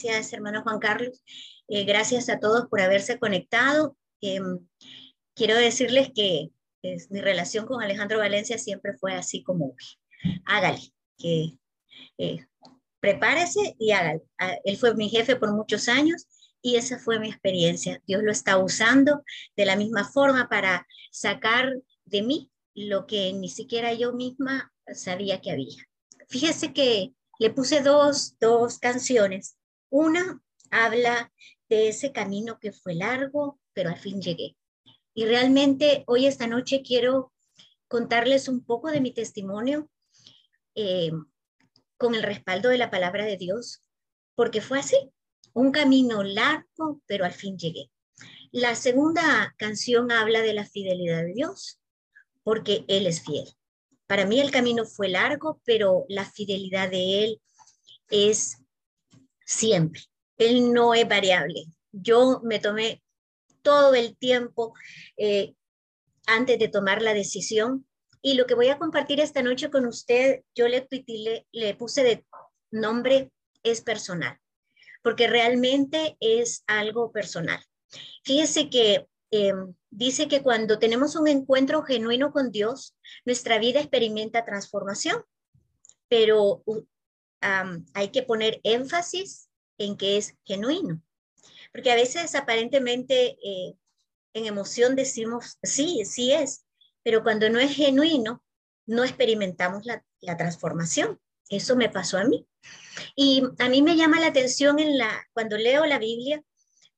Gracias, hermano Juan Carlos. Eh, gracias a todos por haberse conectado. Em, quiero decirles que mi relación con Alejandro Valencia siempre fue así como, hágale, que eh, prepárese y hágale. Él fue mi jefe por muchos años y esa fue mi experiencia. Dios lo está usando de la misma forma para sacar de mí lo que ni siquiera yo misma sabía que había. Fíjese que le puse dos, dos canciones una habla de ese camino que fue largo, pero al fin llegué. Y realmente hoy esta noche quiero contarles un poco de mi testimonio eh, con el respaldo de la palabra de Dios, porque fue así, un camino largo, pero al fin llegué. La segunda canción habla de la fidelidad de Dios, porque Él es fiel. Para mí el camino fue largo, pero la fidelidad de Él es siempre. Él no es variable. Yo me tomé todo el tiempo eh, antes de tomar la decisión y lo que voy a compartir esta noche con usted, yo le, puse de nombre es personal, porque realmente es algo personal. Fíjese que em, dice que cuando tenemos un encuentro genuino con Dios, nuestra vida experimenta transformación, pero hay que poner énfasis en que es genuino. Porque a veces aparentemente eh, en emoción decimos, sí, sí es, pero cuando no es genuino, no experimentamos la, transformación. Eso me pasó a mí. Y a mí me llama la atención cuando leo la Biblia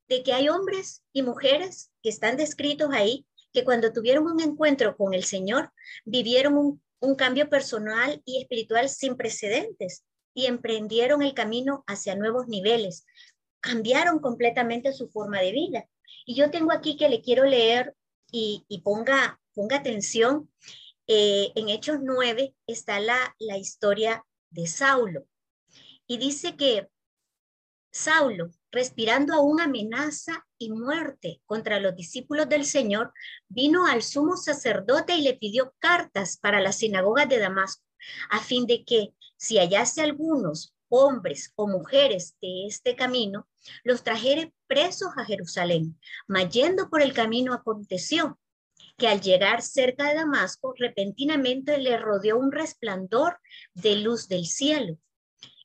de que hay hombres y mujeres que están descritos ahí, que cuando tuvieron un encuentro con el Señor, vivieron un cambio personal y espiritual sin precedentes emprendieron el camino hacia nuevos niveles. Cambiaron completamente su forma de vida. Y yo tengo aquí que le quiero leer y, ponga, ponga atención. Eh, en Hechos 9 está la, la historia de Saulo. Y dice que Saulo, respirando aún amenaza y muerte contra los discípulos del Señor, vino al sumo sacerdote y le pidió cartas para las sinagogas de Damasco, a fin de que si hallase algunos hombres o mujeres de este camino, los trajere presos a Jerusalén. Mas yendo por el camino aconteció que al llegar cerca de Damasco, repentinamente le rodeó un resplandor de luz del cielo.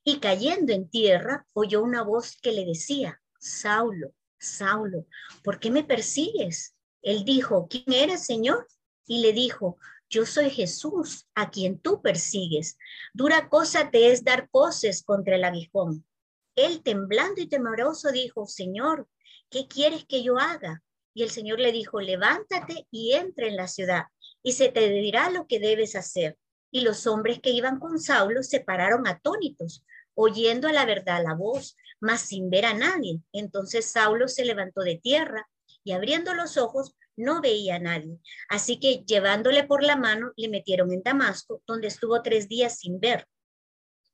Y cayendo en tierra, oyó una voz que le decía, Saulo, Saulo, ¿por qué me persigues? Él dijo, ¿quién eres, Señor? Y le dijo, yo soy Jesús, a quien tú persigues. Dura cosa te es dar coces contra el aguijón. Él, temblando y temeroso, dijo, Señor, ¿qué quieres que yo haga? Y el Señor le dijo, levántate y entra en la ciudad, y se te dirá lo que debes hacer. Y los hombres que iban con Saulo se pararon atónitos, oyendo a la verdad la voz, mas sin ver a nadie. Entonces Saulo se levantó de tierra y abriendo los ojos no veía a nadie. Así que llevándole por la mano, le metieron en Damasco, donde estuvo tres días sin ver.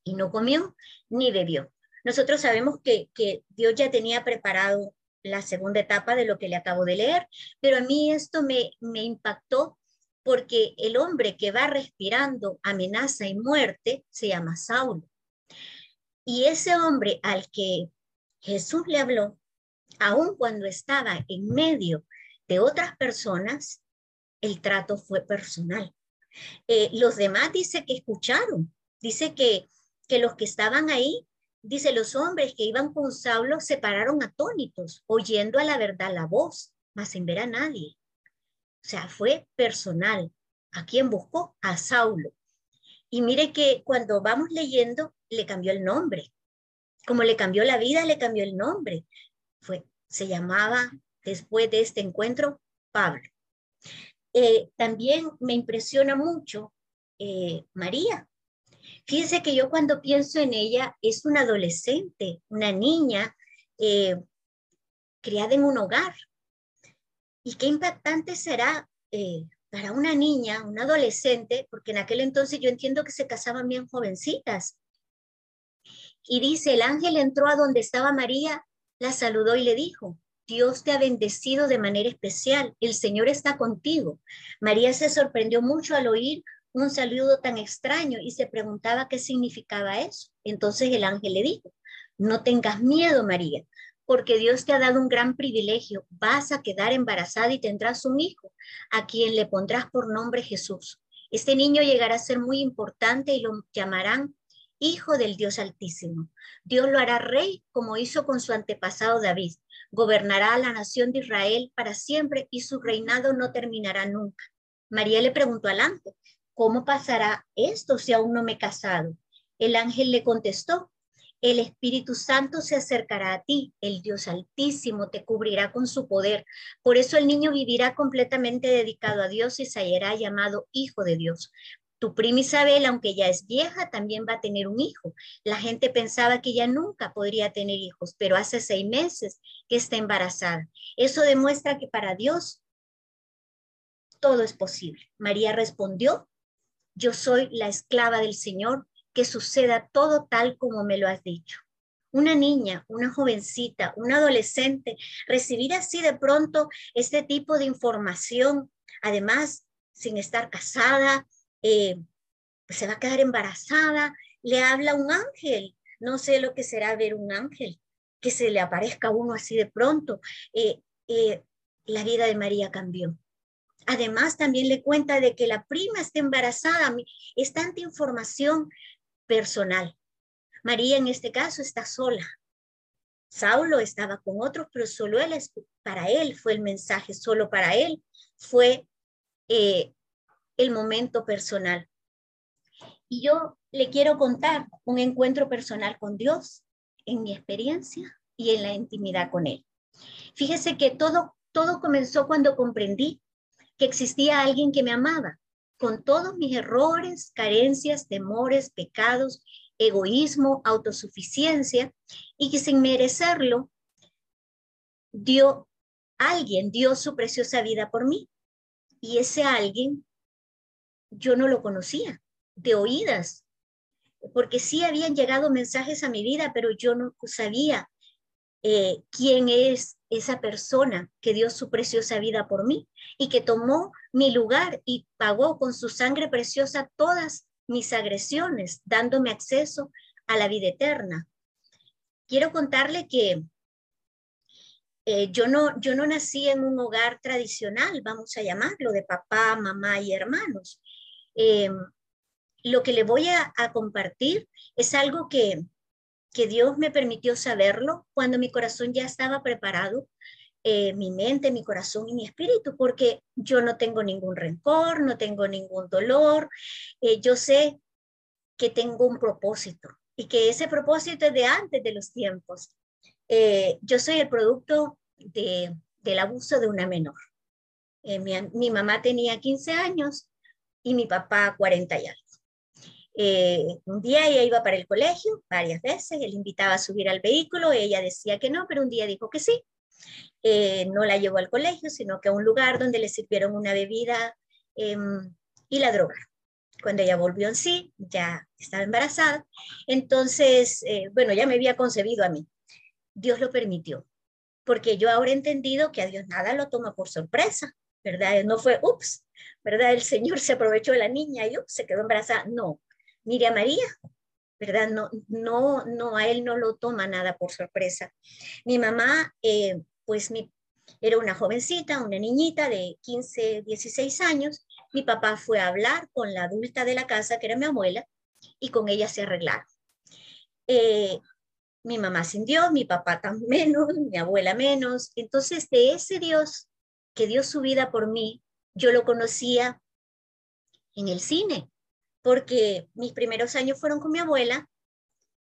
Y no comió ni bebió. Nosotros sabemos que, que Dios ya tenía preparado la segunda etapa de lo que le acabo de leer, pero a mí esto me, me impactó porque el hombre que va respirando amenaza y muerte se llama Saulo. Y ese hombre al que Jesús le habló, aun cuando estaba en medio de otras personas, el trato fue personal. Eh, los demás dice que escucharon, dice que, que los que estaban ahí, dice los hombres que iban con Saulo se pararon atónitos, oyendo a la verdad la voz, mas sin ver a nadie. O sea, fue personal. ¿A quién buscó? A Saulo. Y mire que cuando vamos leyendo, le cambió el nombre. Como le cambió la vida, le cambió el nombre. Fue, se llamaba después de este encuentro, Pablo. Eh, también me impresiona mucho eh, María. Fíjense que yo cuando pienso en ella es una adolescente, una niña eh, criada en un hogar. Y qué impactante será eh, para una niña, una adolescente, porque en aquel entonces yo entiendo que se casaban bien jovencitas. Y dice, el ángel entró a donde estaba María, la saludó y le dijo, Dios te ha bendecido de manera especial, el Señor está contigo. María se sorprendió mucho al oír un saludo tan extraño y se preguntaba qué significaba eso. Entonces el ángel le dijo, no tengas miedo, María, porque Dios te ha dado un gran privilegio. Vas a quedar embarazada y tendrás un hijo, a quien le pondrás por nombre Jesús. Este niño llegará a ser muy importante y lo llamarán Hijo del Dios Altísimo. Dios lo hará rey como hizo con su antepasado David. Gobernará a la nación de Israel para siempre y su reinado no terminará nunca. María le preguntó al ángel, ¿cómo pasará esto si aún no me he casado? El ángel le contestó, el Espíritu Santo se acercará a ti, el Dios Altísimo te cubrirá con su poder. Por eso el niño vivirá completamente dedicado a Dios y será llamado Hijo de Dios. Tu prima Isabel, aunque ya es vieja, también va a tener un hijo. La gente pensaba que ella nunca podría tener hijos, pero hace seis meses que está embarazada. Eso demuestra que para Dios todo es posible. María respondió, yo soy la esclava del Señor, que suceda todo tal como me lo has dicho. Una niña, una jovencita, una adolescente, recibir así de pronto este tipo de información, además sin estar casada, eh, pues se va a quedar embarazada, le habla un ángel, no sé lo que será ver un ángel, que se le aparezca a uno así de pronto. Eh, eh, la vida de María cambió. Además, también le cuenta de que la prima está embarazada. Es tanta información personal. María en este caso está sola. Saulo estaba con otros, pero solo él, para él fue el mensaje, solo para él fue eh, el momento personal. Y yo le quiero contar un encuentro personal con Dios en mi experiencia y en la intimidad con Él. Fíjese que todo, todo comenzó cuando comprendí que existía alguien que me amaba, con todos mis errores, carencias, temores, pecados, egoísmo, autosuficiencia, y que sin merecerlo, dio, alguien dio su preciosa vida por mí. Y ese alguien yo no lo conocía, de oídas, porque sí habían llegado mensajes a mi vida, pero yo no sabía eh, quién es esa persona que dio su preciosa vida por mí y que tomó mi lugar y pagó con su sangre preciosa todas mis agresiones, dándome acceso a la vida eterna. Quiero contarle que eh, yo, no, yo no nací en un hogar tradicional, vamos a llamarlo, de papá, mamá y hermanos. Eh, lo que le voy a, compartir es algo que, que, Dios me permitió saberlo cuando mi corazón ya estaba preparado, eh, mi mente, mi corazón y mi espíritu, porque yo no tengo ningún rencor, no tengo ningún dolor, eh, yo sé que tengo un propósito y que ese propósito es de antes de los tiempos. yo soy el producto de, del abuso de una menor. Mi, mi mamá tenía 15 años y mi papá 40 y algo. Eh, un día ella iba para el colegio varias veces, él invitaba a subir al vehículo, ella decía que no, pero un día dijo que sí. Eh, no la llevó al colegio, sino que a un lugar donde le sirvieron una bebida em, y la droga. Cuando ella volvió en sí, ya estaba embarazada. Entonces, eh, bueno, ya me había concebido a mí. Dios lo permitió, porque yo ahora he entendido que a Dios nada lo toma por sorpresa, ¿verdad? No fue, ups, ¿verdad? El Señor se aprovechó de la niña y se quedó embarazada. No, mire a María, ¿verdad? No, no, no, a él no lo toma nada por sorpresa. Mi mamá, eh, pues mi, era una jovencita, una niñita de 15, 16 años. Mi papá fue a hablar con la adulta de la casa, que era mi abuela, y con ella se arreglaron. Eh, mi mamá sin Dios, mi papá tan menos, mi abuela menos. Entonces, de ese Dios que dio su vida por mí, yo lo conocía en el cine, porque mis primeros años fueron con mi abuela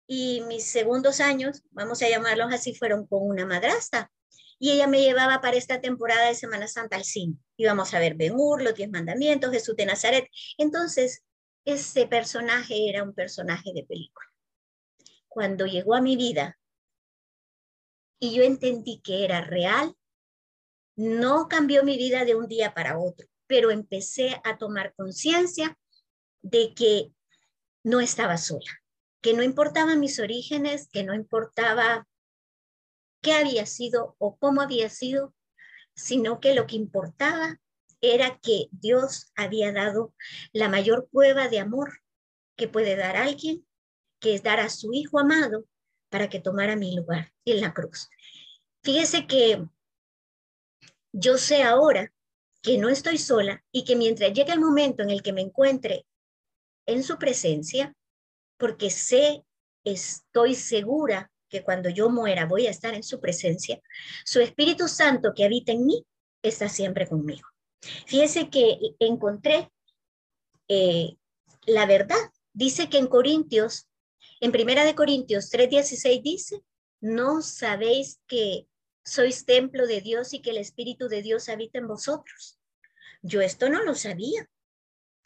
y mis segundos años, vamos a llamarlos así, fueron con una madrastra. Y ella me llevaba para esta temporada de Semana Santa al cine. Íbamos a ver Ben Hur, los Diez Mandamientos, Jesús de Nazaret. Entonces, ese personaje era un personaje de película. Cuando llegó a mi vida y yo entendí que era real, no cambió mi vida de un día para otro, pero empecé a tomar conciencia de que no estaba sola, que no importaban mis orígenes, que no importaba qué había sido o cómo había sido, sino que lo que importaba era que Dios había dado la mayor prueba de amor que puede dar alguien, que es dar a su Hijo amado para que tomara mi lugar en la cruz. Fíjese que yo sé ahora que no estoy sola y que mientras llegue el momento en el que me encuentre en su presencia, porque sé, estoy segura que cuando yo muera voy a estar en su presencia, su Espíritu Santo que habita en mí está siempre conmigo. Fíjese que encontré eh, la verdad. Dice que en Corintios, en Primera de Corintios 3:16 dice, no sabéis que sois templo de Dios y que el Espíritu de Dios habita en vosotros. Yo esto no lo sabía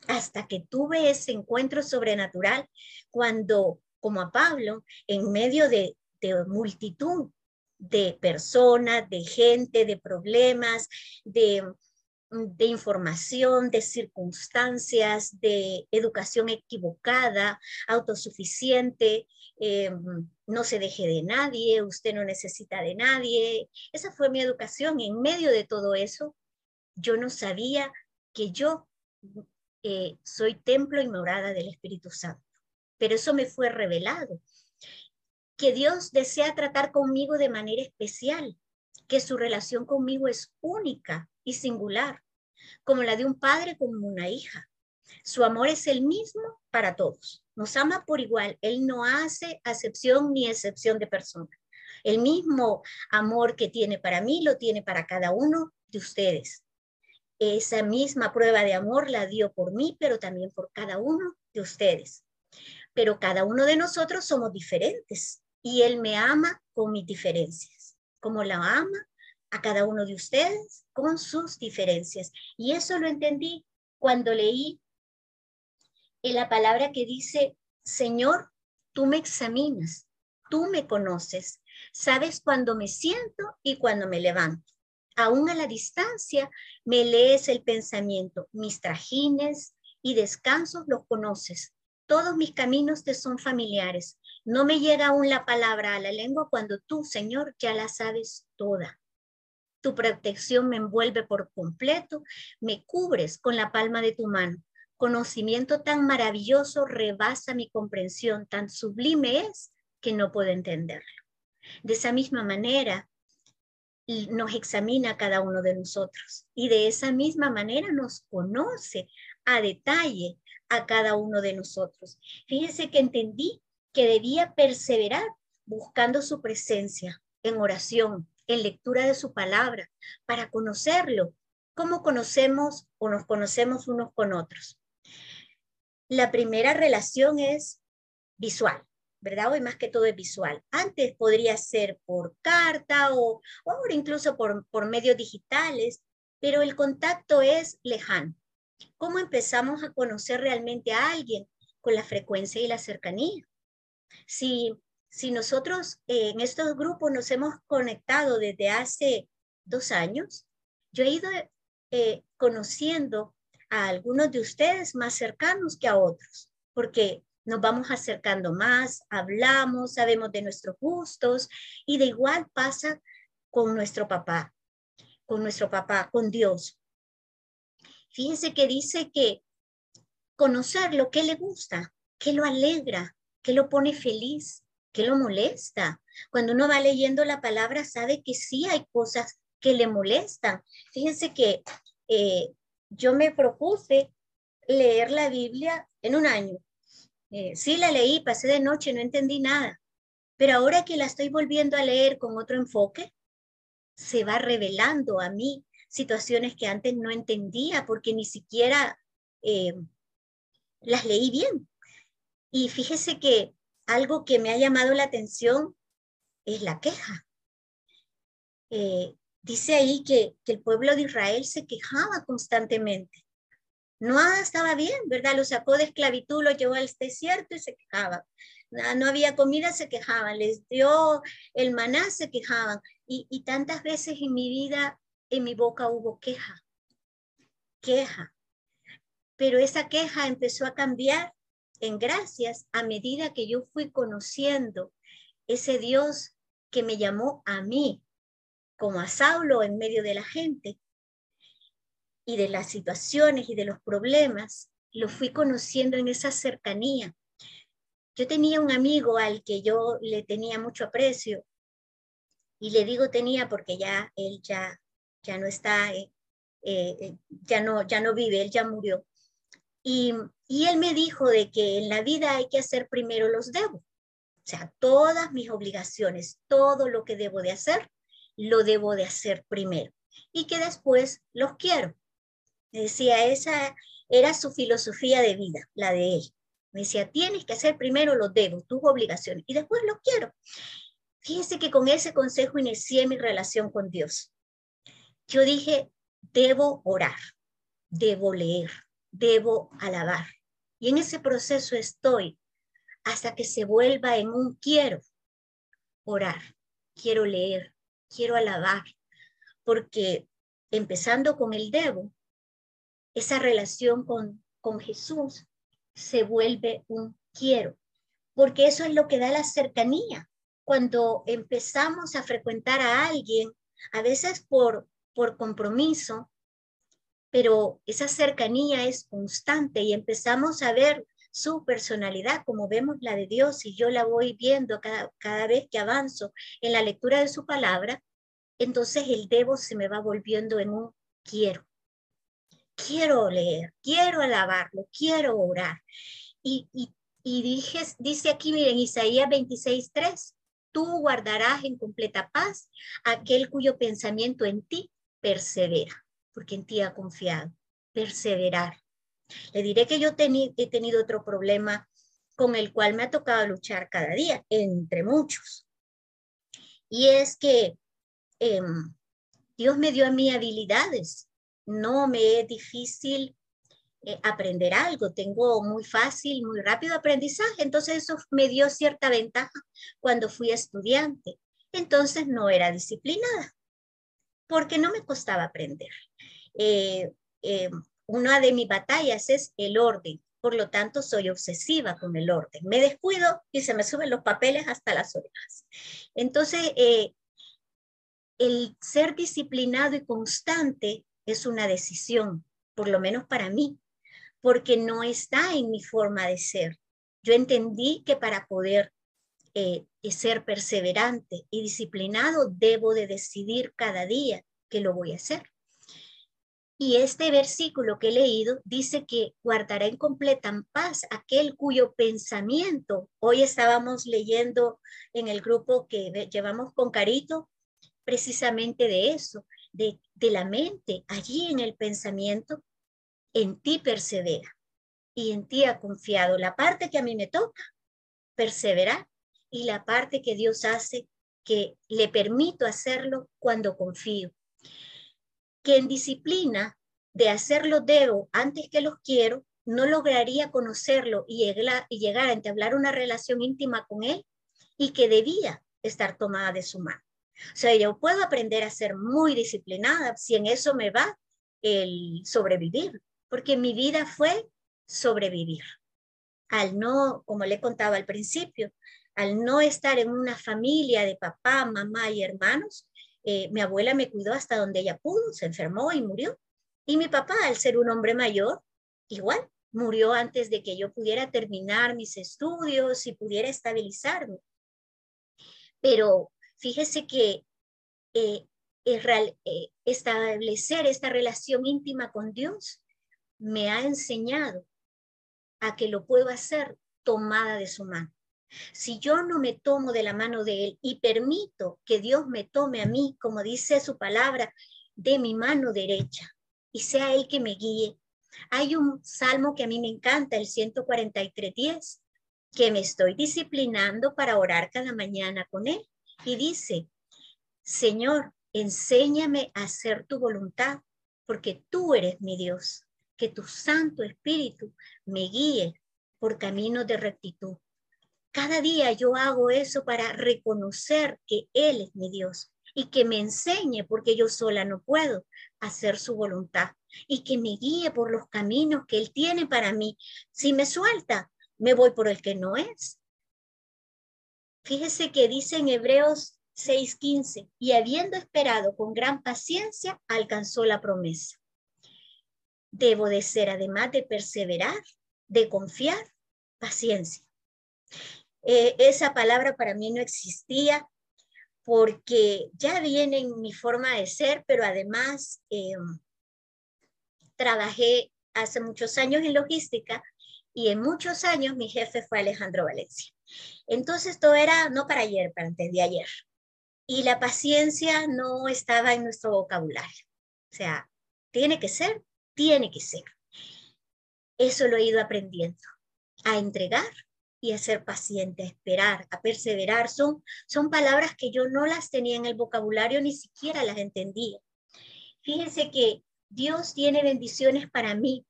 hasta que tuve ese encuentro sobrenatural cuando, como a Pablo, en medio de, multitud de personas, de gente, de problemas, de de información, de circunstancias, de educación equivocada, autosuficiente, eh, no se deje de nadie, usted no necesita de nadie. Esa fue mi educación. en medio de todo eso, yo no sabía que yo eh, soy templo y morada del Espíritu Santo. Pero eso me fue revelado. Que Dios desea tratar conmigo de manera especial, que su relación conmigo es única y singular, como la de un padre con una hija. Su amor es el mismo para todos. Nos ama por igual. Él no hace acepción ni excepción de persona. El mismo amor que tiene para mí lo tiene para cada uno de ustedes. Esa misma prueba de amor la dio por mí, pero también por cada uno de ustedes. Pero cada uno de nosotros somos diferentes y Él me ama con mis diferencias. Como la ama a cada uno de ustedes con sus diferencias. Y eso lo entendí cuando leí en la palabra que dice, Señor, tú me examinas, tú me conoces, sabes cuando me siento y cuando me levanto. Aún a la distancia me lees el pensamiento, mis trajines y descansos los conoces. Todos mis caminos te son familiares. No me llega aún la palabra a la lengua cuando tú, Señor, ya la sabes toda. Tu protección me envuelve por completo, me cubres con la palma de tu mano. Conocimiento tan maravilloso rebasa mi comprensión, tan sublime es que no puedo entenderlo. De esa misma manera, nos examina cada uno de nosotros y de esa misma manera nos conoce a detalle a cada uno de nosotros. Fíjese que entendí que debía perseverar buscando su presencia en oración, en lectura de su palabra, para conocerlo, cómo conocemos o nos conocemos unos con otros. La primera relación es visual, ¿verdad? Hoy más que todo es visual. Antes podría ser por carta o, ahora incluso por, por medios digitales, pero el contacto es lejano. ¿Cómo empezamos a conocer realmente a alguien? Con la frecuencia y la cercanía. Si si nosotros eh, en estos grupos nos hemos conectado desde hace dos años, yo he ido eh, conociendo a algunos de ustedes más cercanos que a otros, porque nos vamos acercando más, hablamos, sabemos de nuestros gustos y de igual pasa con nuestro papá, con nuestro papá, con Dios. Fíjense que dice que conocer lo que le gusta, que lo alegra, que lo pone feliz, ¿Qué lo molesta? Cuando uno va leyendo la palabra, sabe que sí hay cosas que le molestan. Fíjense que eh, yo me propuse leer la Biblia en un año. Eh, sí la leí, pasé de noche, no entendí nada. Pero ahora que la estoy volviendo a leer con otro enfoque, se va revelando a mí situaciones que antes no entendía porque ni siquiera eh, las leí bien. Y fíjese que algo que me ha llamado la atención es la queja. Eh, dice ahí que, el pueblo de Israel se quejaba constantemente. No estaba bien, ¿verdad? Lo sacó de esclavitud, lo llevó al desierto y se quejaban. No había comida, se quejaban. Les dio el maná, se quejaban. Y, y tantas veces en mi vida, en mi boca hubo queja, queja. Pero esa queja empezó a cambiar en gracias a medida que yo fui conociendo ese Dios que me llamó a mí, como a Saulo en medio de la gente y de las situaciones y de los problemas, lo fui conociendo en esa cercanía. Yo tenía un amigo al que yo le tenía mucho aprecio y le digo tenía porque ya él ya, ya no está, eh, eh, ya, no, ya no vive, él ya murió. Y, y él me dijo de que en la vida hay que hacer primero los debo. O sea, todas mis obligaciones, todo lo que debo de hacer, lo debo de hacer primero. Y que después los quiero. Decía, esa era su filosofía de vida, la de él. Me decía, tienes que hacer primero los debo, tus obligaciones, y después los quiero. Fíjense que con ese consejo inicié mi relación con Dios. Yo dije, debo orar, debo leer, debo alabar. Y en ese proceso estoy hasta que se vuelva en un quiero orar, quiero leer, quiero alabar, porque empezando con el debo, esa relación con, con Jesús se vuelve un quiero, porque eso es lo que da la cercanía. Cuando empezamos a frecuentar a alguien, a veces por, por compromiso, pero esa cercanía es constante y empezamos a ver su personalidad como vemos la de Dios y yo la voy viendo cada, cada vez que avanzo en la lectura de su palabra, entonces el debo se me va volviendo en un quiero. Quiero leer, quiero alabarlo, quiero orar. Y, y, y dije, dice aquí, miren, Isaías 26, 3, tú guardarás en completa paz aquel cuyo pensamiento en ti persevera porque en ti ha confiado. Perseverar. Le diré que yo he tenido otro problema con el cual me ha tocado luchar cada día, entre muchos. Y es que em, Dios me dio a mí habilidades. No me es difícil eh, aprender algo. Tengo muy fácil, muy rápido aprendizaje. Entonces eso me dio cierta ventaja cuando fui estudiante. Entonces no era disciplinada porque no me costaba aprender. Eh, eh, una de mis batallas es el orden, por lo tanto soy obsesiva con el orden. Me descuido y se me suben los papeles hasta las orejas. Entonces, eh, el ser disciplinado y constante es una decisión, por lo menos para mí, porque no está en mi forma de ser. Yo entendí que para poder ser perseverante y disciplinado, debo de decidir cada día que lo voy a hacer. Y este versículo que he leído dice que guardará en completa paz aquel cuyo pensamiento, hoy estábamos leyendo en el grupo que llevamos con Carito, precisamente de eso, de, la mente, allí en el pensamiento, en ti persevera y en ti ha confiado. La parte que a mí me toca, perseverar, y la parte que Dios hace, que le permito hacerlo cuando confío que en disciplina de hacerlo debo antes que los quiero, no lograría conocerlo y llegar, a entablar una relación íntima con él y que debía estar tomada de su mano. O sea, yo puedo aprender a ser muy disciplinada si en eso me va el sobrevivir, porque mi vida fue sobrevivir. Al no, como le contaba al principio, al no estar en una familia de papá, mamá y hermanos, eh, mi abuela me cuidó hasta donde ella pudo, se enfermó y murió. Y mi papá, al ser un hombre mayor, igual, murió antes de que yo pudiera terminar mis estudios y pudiera estabilizarme. Pero fíjese que eh, eh, establecer esta relación íntima con Dios me ha enseñado a que lo puedo hacer tomada de su mano. Si yo no me tomo de la mano de Él y permito que Dios me tome a mí, como dice su palabra, de mi mano derecha y sea Él que me guíe. Hay un salmo que a mí me encanta, el 143.10, que me estoy disciplinando para orar cada mañana con Él. Y dice, Señor, enséñame a hacer tu voluntad, porque tú eres mi Dios. que tu Santo Espíritu me guíe por caminos de rectitud. Cada día yo hago eso para reconocer que Él es mi Dios y que me enseñe, porque yo sola no puedo, hacer su voluntad y que me guíe por los caminos que Él tiene para mí. Si me suelta, me voy por el que no es. Fíjese que dice en Hebreos 6:15, y habiendo esperado con gran paciencia, alcanzó la promesa. Debo de ser, además de perseverar, de confiar, paciencia. Eh, esa palabra para mí no existía porque ya viene en mi forma de ser, pero además eh, trabajé hace muchos años en logística y en muchos años mi jefe fue Alejandro Valencia. Entonces todo era no para ayer, para antes de ayer. Y la paciencia no estaba en nuestro vocabulario. O sea, tiene que ser, tiene que ser. Eso lo he ido aprendiendo, a entregar y a ser paciente, a esperar, a perseverar. Son, son palabras que yo no las tenía en el vocabulario, ni siquiera las entendía. Fíjense que Dios tiene bendiciones para mí,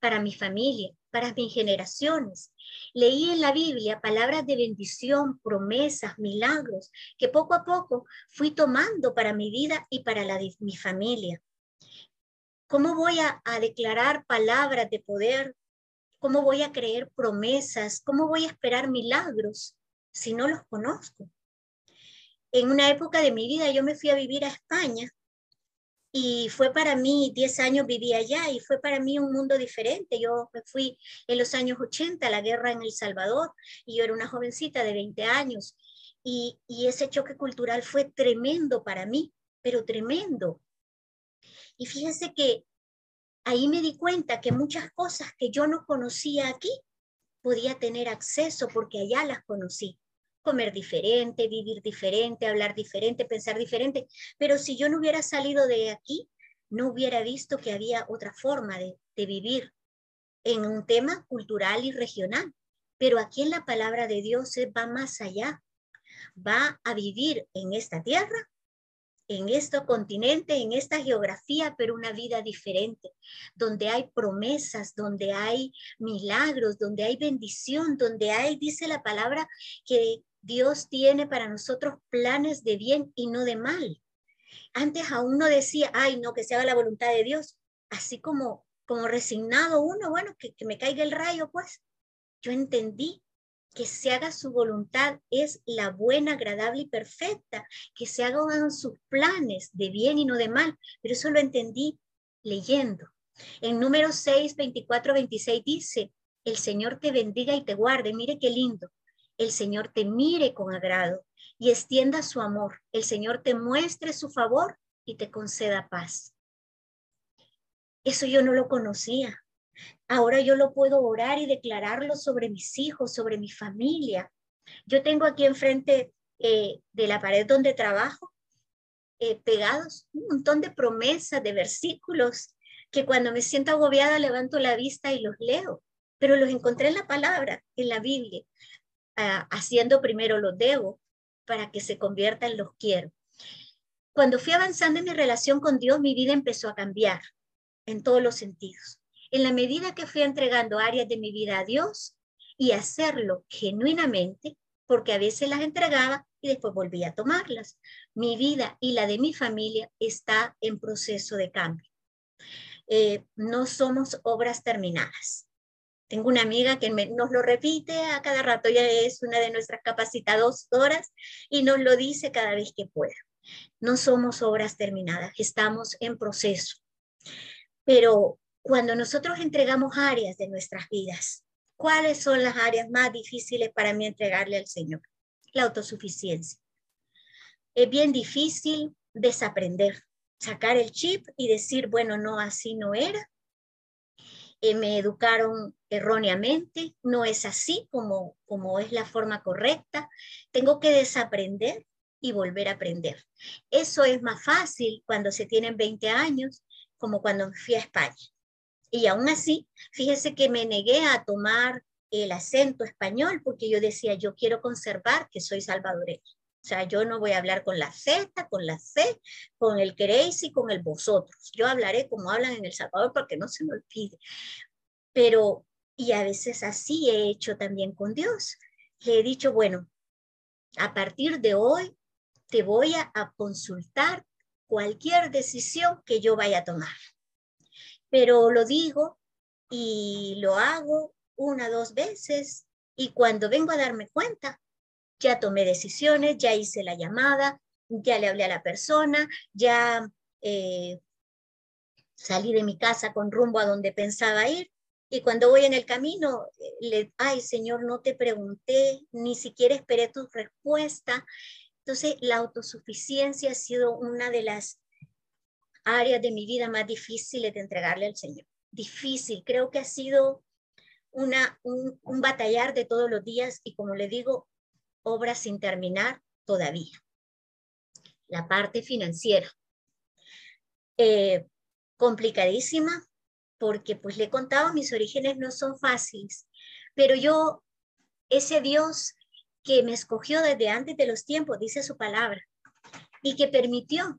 para mi familia, para mis generaciones. Leí en la Biblia palabras de bendición, promesas, milagros, que poco a poco fui tomando para mi vida y para la mi familia. ¿Cómo voy a declarar palabras de poder, ¿Cómo voy a creer promesas? ¿Cómo voy a esperar milagros si no los conozco? En una época de mi vida yo me fui a vivir a España y fue para mí, 10 años viví allá y fue para mí un mundo diferente. Yo me fui en los años 80 a la guerra en El Salvador y yo era una jovencita de 20 años y, y ese choque cultural fue tremendo para mí, pero tremendo. Y fíjense que ahí me di cuenta que muchas cosas que yo no conocía aquí podía tener acceso porque allá las conocí. Comer diferente, vivir diferente, hablar diferente, pensar diferente. Pero si yo no hubiera salido de aquí, no hubiera visto que había otra forma de, vivir en un tema cultural y regional. Pero aquí en la palabra de Dios va más allá. Va a vivir en esta tierra en este continente, en esta geografía, pero una vida diferente, donde hay promesas, donde hay milagros, donde hay bendición, donde hay, dice la palabra, que Dios tiene para nosotros planes de bien y no de mal. Antes a uno decía, ay, no, que se haga la voluntad de Dios, así como, como resignado uno, bueno, que, que me caiga el rayo, pues. Yo entendí que se haga su voluntad es la buena, agradable y perfecta, que se hagan sus planes de bien y no de mal, pero eso lo entendí leyendo. En número 6, 24, 26 dice, el Señor te bendiga y te guarde, mire qué lindo, el Señor te mire con agrado y extienda su amor, el Señor te muestre su favor y te conceda paz. Eso yo no lo conocía. Ahora yo lo puedo orar y declararlo sobre mis hijos, sobre mi familia. Yo tengo aquí enfrente eh, de la pared donde trabajo eh, pegados un montón de promesas, de versículos, que cuando me siento agobiada levanto la vista y los leo, pero los encontré en la palabra, en la Biblia, ah, haciendo primero los debo para que se convierta en los quiero. Cuando fui avanzando en mi relación con Dios, mi vida empezó a cambiar en todos los sentidos en la medida que fui entregando áreas de mi vida a Dios y hacerlo genuinamente, porque a veces las entregaba y después volvía a tomarlas. Mi vida y la de mi familia está en proceso de cambio. Eh, no somos obras terminadas. Tengo una amiga que nos lo repite a cada rato, ella es una de nuestras capacitadoras y nos lo dice cada vez que pueda. No somos obras terminadas, estamos en proceso. Pero cuando nosotros entregamos áreas de nuestras vidas, ¿cuáles son las áreas más difíciles para mí entregarle al Señor? La autosuficiencia. Es bien difícil desaprender, sacar el chip y decir, bueno, no, así no era. Eh, me educaron erróneamente, no es así como, como es la forma correcta. Tengo que desaprender y volver a aprender. Eso es más fácil cuando se tienen 20 años, como cuando fui a España. Y aún así, fíjese que me negué a tomar el acento español porque yo decía, yo quiero conservar que soy salvadoreño. O sea, yo no voy a hablar con la Z, con la C, con el queréis y con el vosotros. Yo hablaré como hablan en El Salvador porque no se me olvide. Pero, y a veces así he hecho también con Dios. Le he dicho, bueno, a partir de hoy te voy a, a consultar cualquier decisión que yo vaya a tomar. Pero lo digo y lo hago una, dos veces y cuando vengo a darme cuenta, ya tomé decisiones, ya hice la llamada, ya le hablé a la persona, ya eh, salí de mi casa con rumbo a donde pensaba ir. Y cuando voy en el camino, le, ay Señor, no te pregunté, ni siquiera esperé tu respuesta. Entonces, la autosuficiencia ha sido una de las áreas de mi vida más difíciles de entregarle al Señor. Difícil, creo que ha sido una, un, batallar de todos los días y como le digo, obras sin terminar todavía. La parte financiera. Eh, complicadísima porque pues le he contado, mis orígenes no son fáciles, pero yo, ese Dios que me escogió desde antes de los tiempos, dice su palabra, y que permitió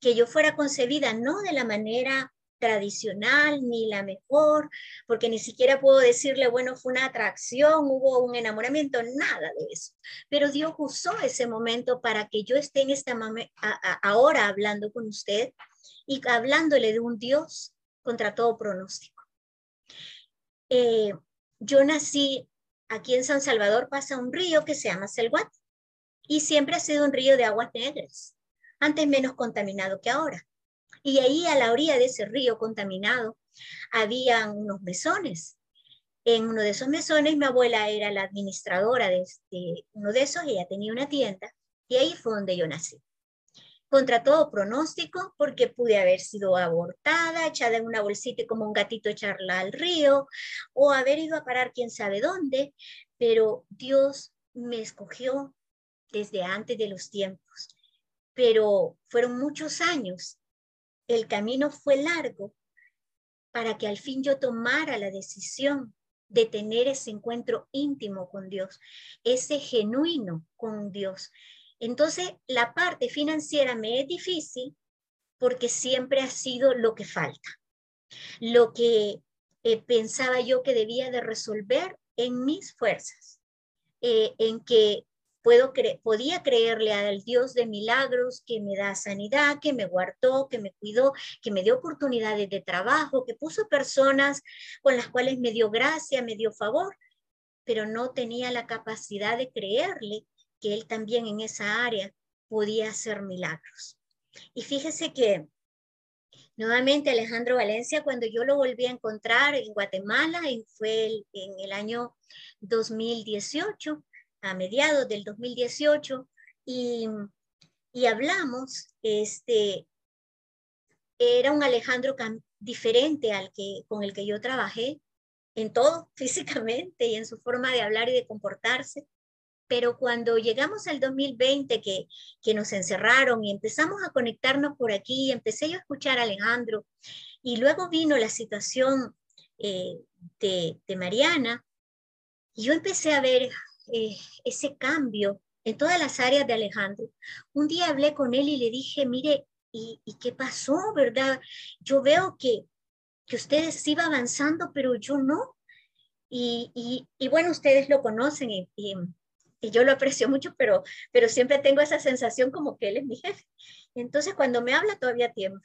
que yo fuera concebida no de la manera tradicional ni la mejor, porque ni siquiera puedo decirle, bueno, fue una atracción, hubo un enamoramiento, nada de eso. Pero Dios usó ese momento para que yo esté en esta ahora hablando con usted y hablándole de un Dios contra todo pronóstico. Eh, yo nací aquí en San Salvador, pasa un río que se llama Selguat y siempre ha sido un río de aguas negras, antes menos contaminado que ahora. Y ahí a la orilla de ese río contaminado había unos mesones. En uno de esos mesones mi abuela era la administradora de, este, uno de esos, ella tenía una tienda y ahí fue donde yo nací. Contra todo pronóstico, porque pude haber sido abortada, echada en una bolsita como un gatito echarla al río, o haber ido a parar quién sabe dónde, pero Dios me escogió desde antes de los tiempos. Pero fueron muchos años el camino fue largo para que al fin yo tomara la decisión de tener ese encuentro íntimo con Dios, ese genuino con Dios. Entonces, la parte financiera me es difícil porque siempre ha sido lo que falta, lo que eh, pensaba yo que debía de resolver en mis fuerzas, eh, en que Puedo podía creerle al Dios de milagros que me da sanidad, que me guardó, que me cuidó, que me dio oportunidades de trabajo, que puso personas con las cuales me dio gracia, me dio favor, pero no tenía la capacidad de creerle que él también en esa área podía hacer milagros. Y fíjese que nuevamente Alejandro Valencia, cuando yo lo volví a encontrar en Guatemala, fue en el año 2018, a mediados del 2018 y, y hablamos, este, era un Alejandro diferente al que, con el que yo trabajé en todo, físicamente y en su forma de hablar y de comportarse. Pero cuando llegamos al 2020, que, que nos encerraron y empezamos a conectarnos por aquí, empecé yo a escuchar a Alejandro y luego vino la situación eh, de, de Mariana y yo empecé a ver, eh, ese cambio en todas las áreas de Alejandro. Un día hablé con él y le dije, mire, ¿y, qué pasó, verdad? Yo veo que, que ustedes iban avanzando, pero yo no. Y, y, bueno, ustedes lo conocen y, y, yo lo aprecio mucho, pero, pero siempre tengo esa sensación como que él es mi jefe. Entonces, cuando me habla, todavía tiempo.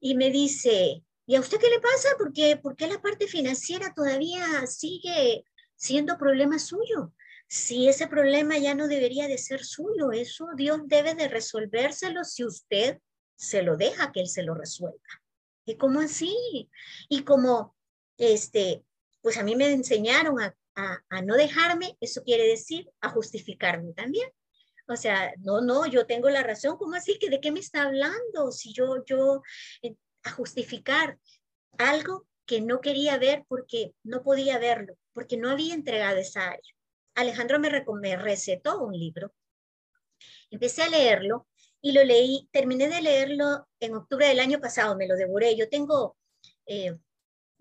Y me dice, ¿y a usted qué le pasa? ¿Por qué, ¿Por qué la parte financiera todavía sigue siendo problema suyo? Si ese problema ya no debería de ser suyo, eso Dios debe de resolvérselo si usted se lo deja que Él se lo resuelva. ¿Y cómo así? Y como, este, pues a mí me enseñaron a, a, no dejarme, eso quiere decir a justificarme también. O sea, no, no, yo tengo la razón. ¿Cómo así? ¿Que ¿De qué me está hablando? Si yo, yo, eh, a justificar algo que no quería ver porque no podía verlo, porque no había entregado esa área. Alejandro me, me recetó un libro. Empecé a leerlo y lo leí, terminé de leerlo en octubre del año pasado, me lo devoré. Yo tengo eh,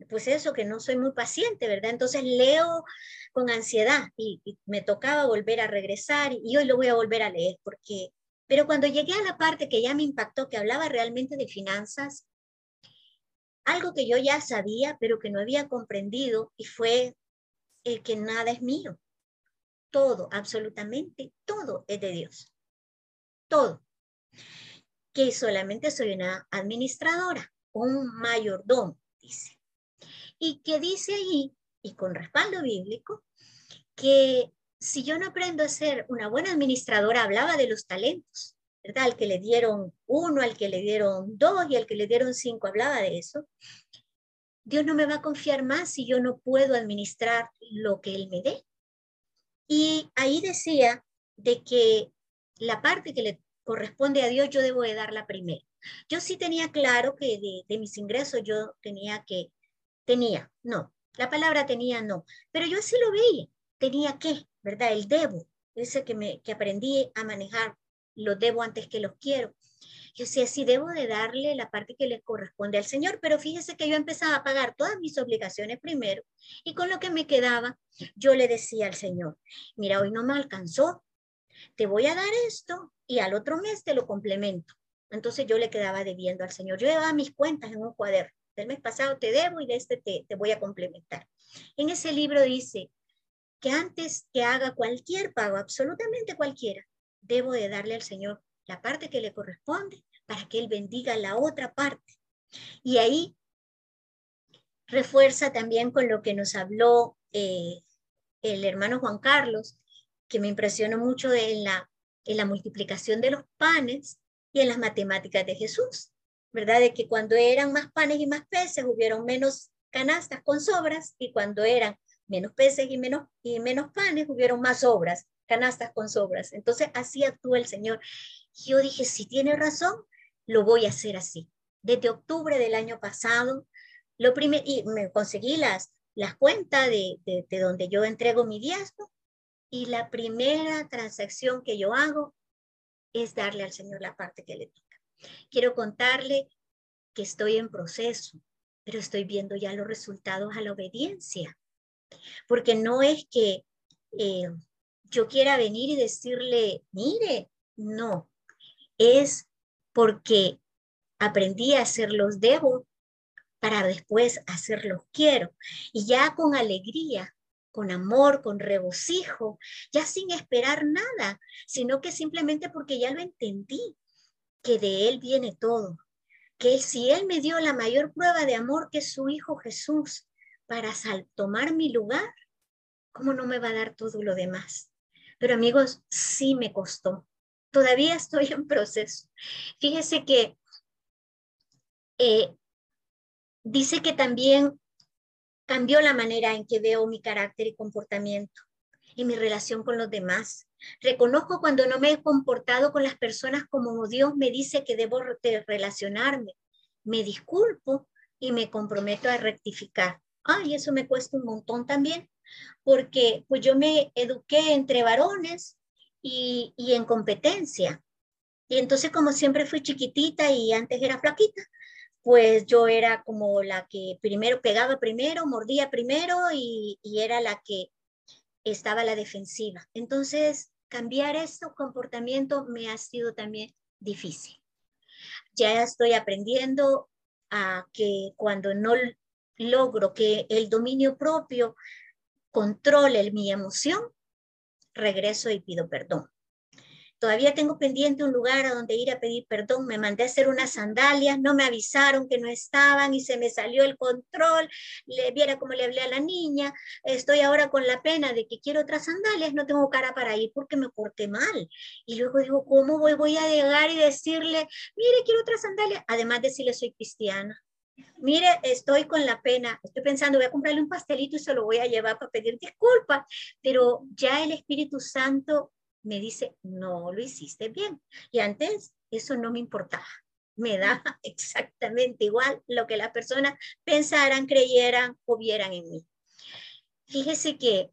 pues eso, que no soy muy paciente, ¿verdad? Entonces leo con ansiedad y, me tocaba volver a regresar y hoy lo voy a volver a leer porque, pero cuando llegué a la parte que ya me impactó, que hablaba realmente de finanzas, algo que yo ya sabía, pero que no había comprendido y fue el que nada es mío. Todo, absolutamente todo es de Dios. Todo. Que solamente soy una administradora, un mayordomo, dice y que dice ahí, y con respaldo bíblico, que si yo no aprendo a ser una buena administradora, hablaba de los talentos, ¿verdad? Al que le dieron uno, al que le dieron dos y al que le dieron cinco, hablaba de eso. Dios no me va a confiar más si yo no puedo administrar lo que Él me dé. Y ahí decía de que la parte que le corresponde a Dios yo debo de darla primero. Yo sí tenía claro que de, de mis ingresos yo tenía que tenía, no, la palabra tenía no, pero yo sí lo veía, tenía que, ¿verdad? El debo, ese que, me, que aprendí a manejar, lo debo antes que los quiero. Yo decía, sí debo de darle la parte que le corresponde al Señor, pero fíjese que yo empezaba a pagar todas mis obligaciones primero y con lo que me quedaba, yo le decía al Señor, mira, hoy no me alcanzó, te voy a dar esto y al otro mes te lo complemento. Entonces yo le quedaba debiendo al Señor. Yo llevaba mis cuentas en un cuaderno del mes pasado te debo y de este te, te voy a complementar. En ese libro dice que antes que haga cualquier pago, absolutamente cualquiera, debo de darle al Señor la parte que le corresponde para que Él bendiga la otra parte. Y ahí refuerza también con lo que nos habló eh, el hermano Juan Carlos, que me impresionó mucho en la, en la multiplicación de los panes y en las matemáticas de Jesús. ¿verdad? De que cuando eran más panes y más peces hubieron menos canastas con sobras y cuando eran menos peces y menos, y menos panes hubieron más sobras, canastas con sobras. Entonces así actúa el Señor. Yo dije, si tiene razón, lo voy a hacer así. Desde octubre del año pasado, lo primero, y me conseguí las, las cuentas de, de, de donde yo entrego mi diezmo y la primera transacción que yo hago es darle al Señor la parte que le toca. Quiero contarle que estoy en proceso, pero estoy viendo ya los resultados a la obediencia. Porque no es que eh, yo quiera venir y decirle, mire, no, es porque aprendí a hacer los debo para después hacerlos quiero. Y ya con alegría, con amor, con regocijo, ya sin esperar nada, sino que simplemente porque ya lo entendí que de Él viene todo, que si Él me dio la mayor prueba de amor que es su Hijo Jesús para tomar mi lugar, ¿cómo no me va a dar todo lo demás? Pero amigos, sí me costó. Todavía estoy en proceso. Fíjese que eh, dice que también cambió la manera en que veo mi carácter y comportamiento y mi relación con los demás. Reconozco cuando no me he comportado con las personas como Dios me dice que debo relacionarme. Me disculpo y me comprometo a rectificar. Ay, eso me cuesta un montón también, porque pues yo me eduqué entre varones y, en competencia. Y entonces como siempre fui chiquitita y antes era flaquita, pues yo era como la que primero pegaba primero, mordía primero y, y era la que estaba la defensiva. Entonces, cambiar este comportamiento me ha sido también difícil. Ya estoy aprendiendo a que cuando no logro que el dominio propio controle mi emoción, regreso y pido perdón. Todavía tengo pendiente un lugar a donde ir a pedir perdón. Me mandé a hacer unas sandalias, no me avisaron que no estaban y se me salió el control. Le viera cómo le hablé a la niña. Estoy ahora con la pena de que quiero otras sandalias, no tengo cara para ir porque me porté mal. Y luego digo, ¿cómo voy, voy a llegar y decirle, mire, quiero otras sandalias? Además de decirle, soy cristiana. Mire, estoy con la pena, estoy pensando, voy a comprarle un pastelito y se lo voy a llevar para pedir disculpas, pero ya el Espíritu Santo me dice, no lo hiciste bien. Y antes eso no me importaba. Me da exactamente igual lo que las personas pensaran, creyeran o vieran en mí. Fíjese que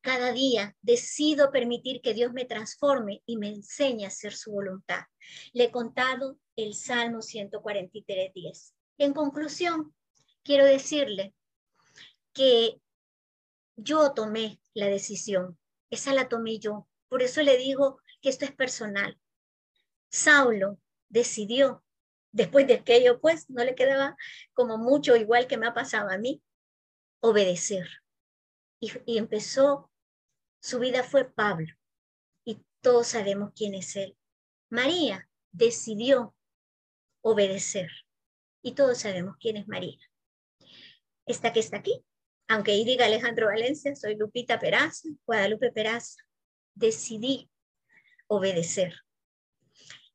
cada día decido permitir que Dios me transforme y me enseñe a hacer su voluntad. Le he contado el Salmo 143, 10. En conclusión, quiero decirle que yo tomé la decisión, esa la tomé yo. Por eso le digo que esto es personal. Saulo decidió, después de aquello, pues no le quedaba como mucho igual que me ha pasado a mí, obedecer. Y, y empezó, su vida fue Pablo, y todos sabemos quién es él. María decidió obedecer, y todos sabemos quién es María. Esta que está aquí, aunque ahí diga Alejandro Valencia, soy Lupita Peraza, Guadalupe Peraza, decidí obedecer.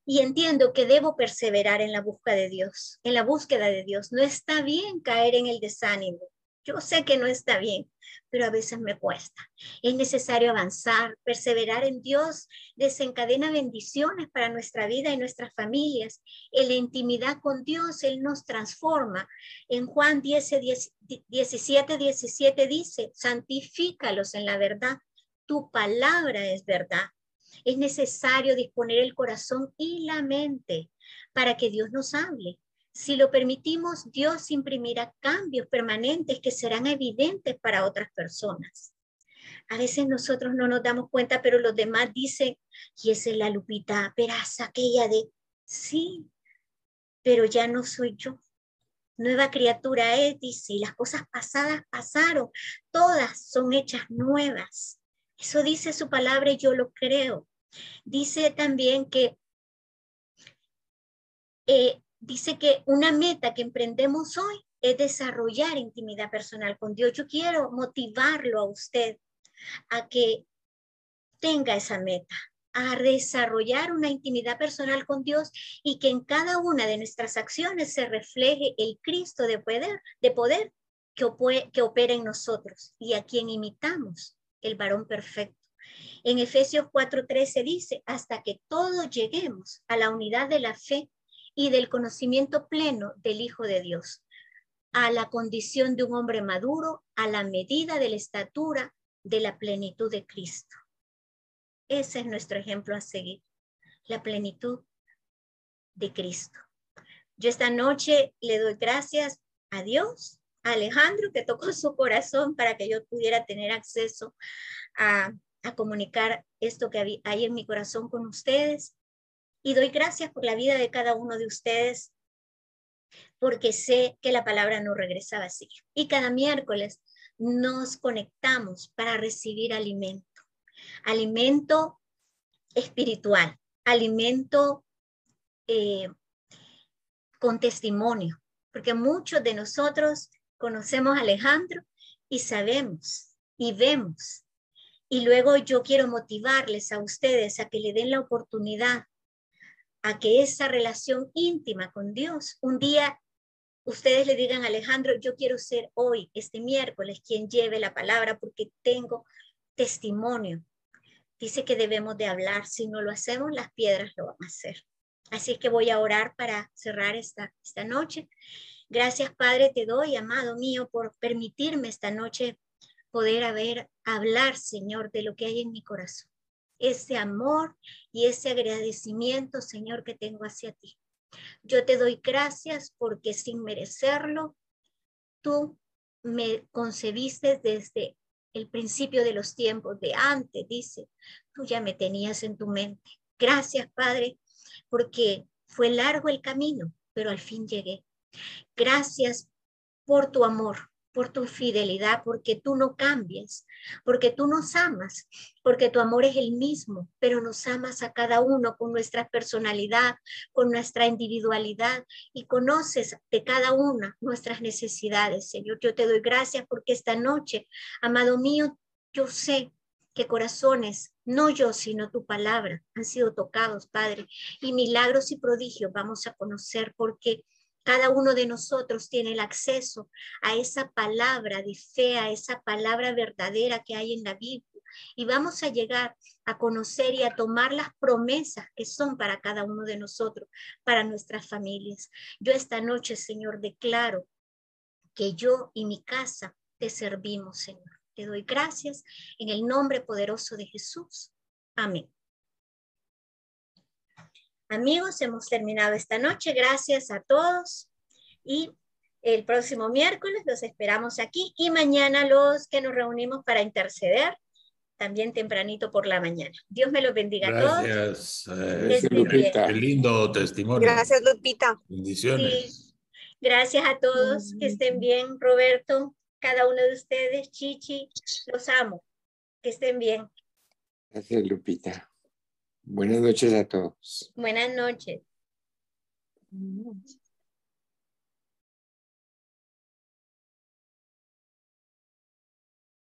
Y entiendo que debo perseverar en la búsqueda de Dios, en la búsqueda de Dios. No está bien caer en el desánimo. Yo sé que no está bien, pero a veces me cuesta. Es necesario avanzar, perseverar en Dios, desencadena bendiciones para nuestra vida y nuestras familias. En la intimidad con Dios, Él nos transforma. En Juan 10, 17, 17 dice, santifícalos en la verdad. Tu palabra es verdad. Es necesario disponer el corazón y la mente para que Dios nos hable. Si lo permitimos, Dios imprimirá cambios permanentes que serán evidentes para otras personas. A veces nosotros no nos damos cuenta, pero los demás dicen, y esa es la Lupita Peraza, aquella de, sí, pero ya no soy yo. Nueva criatura es, dice, y las cosas pasadas pasaron, todas son hechas nuevas. Eso dice su palabra y yo lo creo. Dice también que eh, dice que una meta que emprendemos hoy es desarrollar intimidad personal con Dios. Yo quiero motivarlo a usted a que tenga esa meta, a desarrollar una intimidad personal con Dios y que en cada una de nuestras acciones se refleje el Cristo de poder, de poder que, que opera en nosotros y a quien imitamos, el varón perfecto. En Efesios 4:13 dice, hasta que todos lleguemos a la unidad de la fe y del conocimiento pleno del Hijo de Dios, a la condición de un hombre maduro, a la medida de la estatura de la plenitud de Cristo. Ese es nuestro ejemplo a seguir, la plenitud de Cristo. Yo esta noche le doy gracias a Dios, a Alejandro, que tocó su corazón para que yo pudiera tener acceso a, a comunicar esto que hay en mi corazón con ustedes. Y doy gracias por la vida de cada uno de ustedes, porque sé que la palabra no regresa vacía. Y cada miércoles nos conectamos para recibir alimento, alimento espiritual, alimento eh, con testimonio, porque muchos de nosotros conocemos a Alejandro y sabemos y vemos. Y luego yo quiero motivarles a ustedes a que le den la oportunidad a que esa relación íntima con Dios, un día ustedes le digan a Alejandro, yo quiero ser hoy, este miércoles, quien lleve la palabra porque tengo testimonio. Dice que debemos de hablar, si no lo hacemos, las piedras lo van a hacer. Así es que voy a orar para cerrar esta, esta noche. Gracias, Padre, te doy, amado mío, por permitirme esta noche poder haber, hablar, Señor, de lo que hay en mi corazón ese amor y ese agradecimiento, Señor, que tengo hacia ti. Yo te doy gracias porque sin merecerlo, tú me concebiste desde el principio de los tiempos, de antes, dice, tú ya me tenías en tu mente. Gracias, Padre, porque fue largo el camino, pero al fin llegué. Gracias por tu amor, por tu fidelidad, porque tú no cambias, porque tú nos amas, porque tu amor es el mismo, pero nos amas a cada uno con nuestra personalidad, con nuestra individualidad y conoces de cada una nuestras necesidades, Señor. Yo te doy gracias porque esta noche, amado mío, yo sé que corazones, no yo, sino tu palabra, han sido tocados, Padre, y milagros y prodigios vamos a conocer porque cada uno de nosotros tiene el acceso a esa palabra de fe, a esa palabra verdadera que hay en la Biblia. Y vamos a llegar a conocer y a tomar las promesas que son para cada uno de nosotros, para nuestras familias. Yo esta noche, Señor, declaro que yo y mi casa te servimos, Señor. Te doy gracias en el nombre poderoso de Jesús. Amén. Amigos, hemos terminado esta noche. Gracias a todos y el próximo miércoles, los esperamos aquí y mañana los que nos reunimos para interceder, también tempranito por la mañana. Dios me los bendiga a todos. Gracias, eh, Lupita. Qué lindo testimonio. Gracias, Lupita. Bendiciones. Gracias a todos, que estén bien, Roberto, cada uno de ustedes, Chichi, los amo, que estén bien. Gracias, Lupita. Buenas noches a todos. Buenas noches.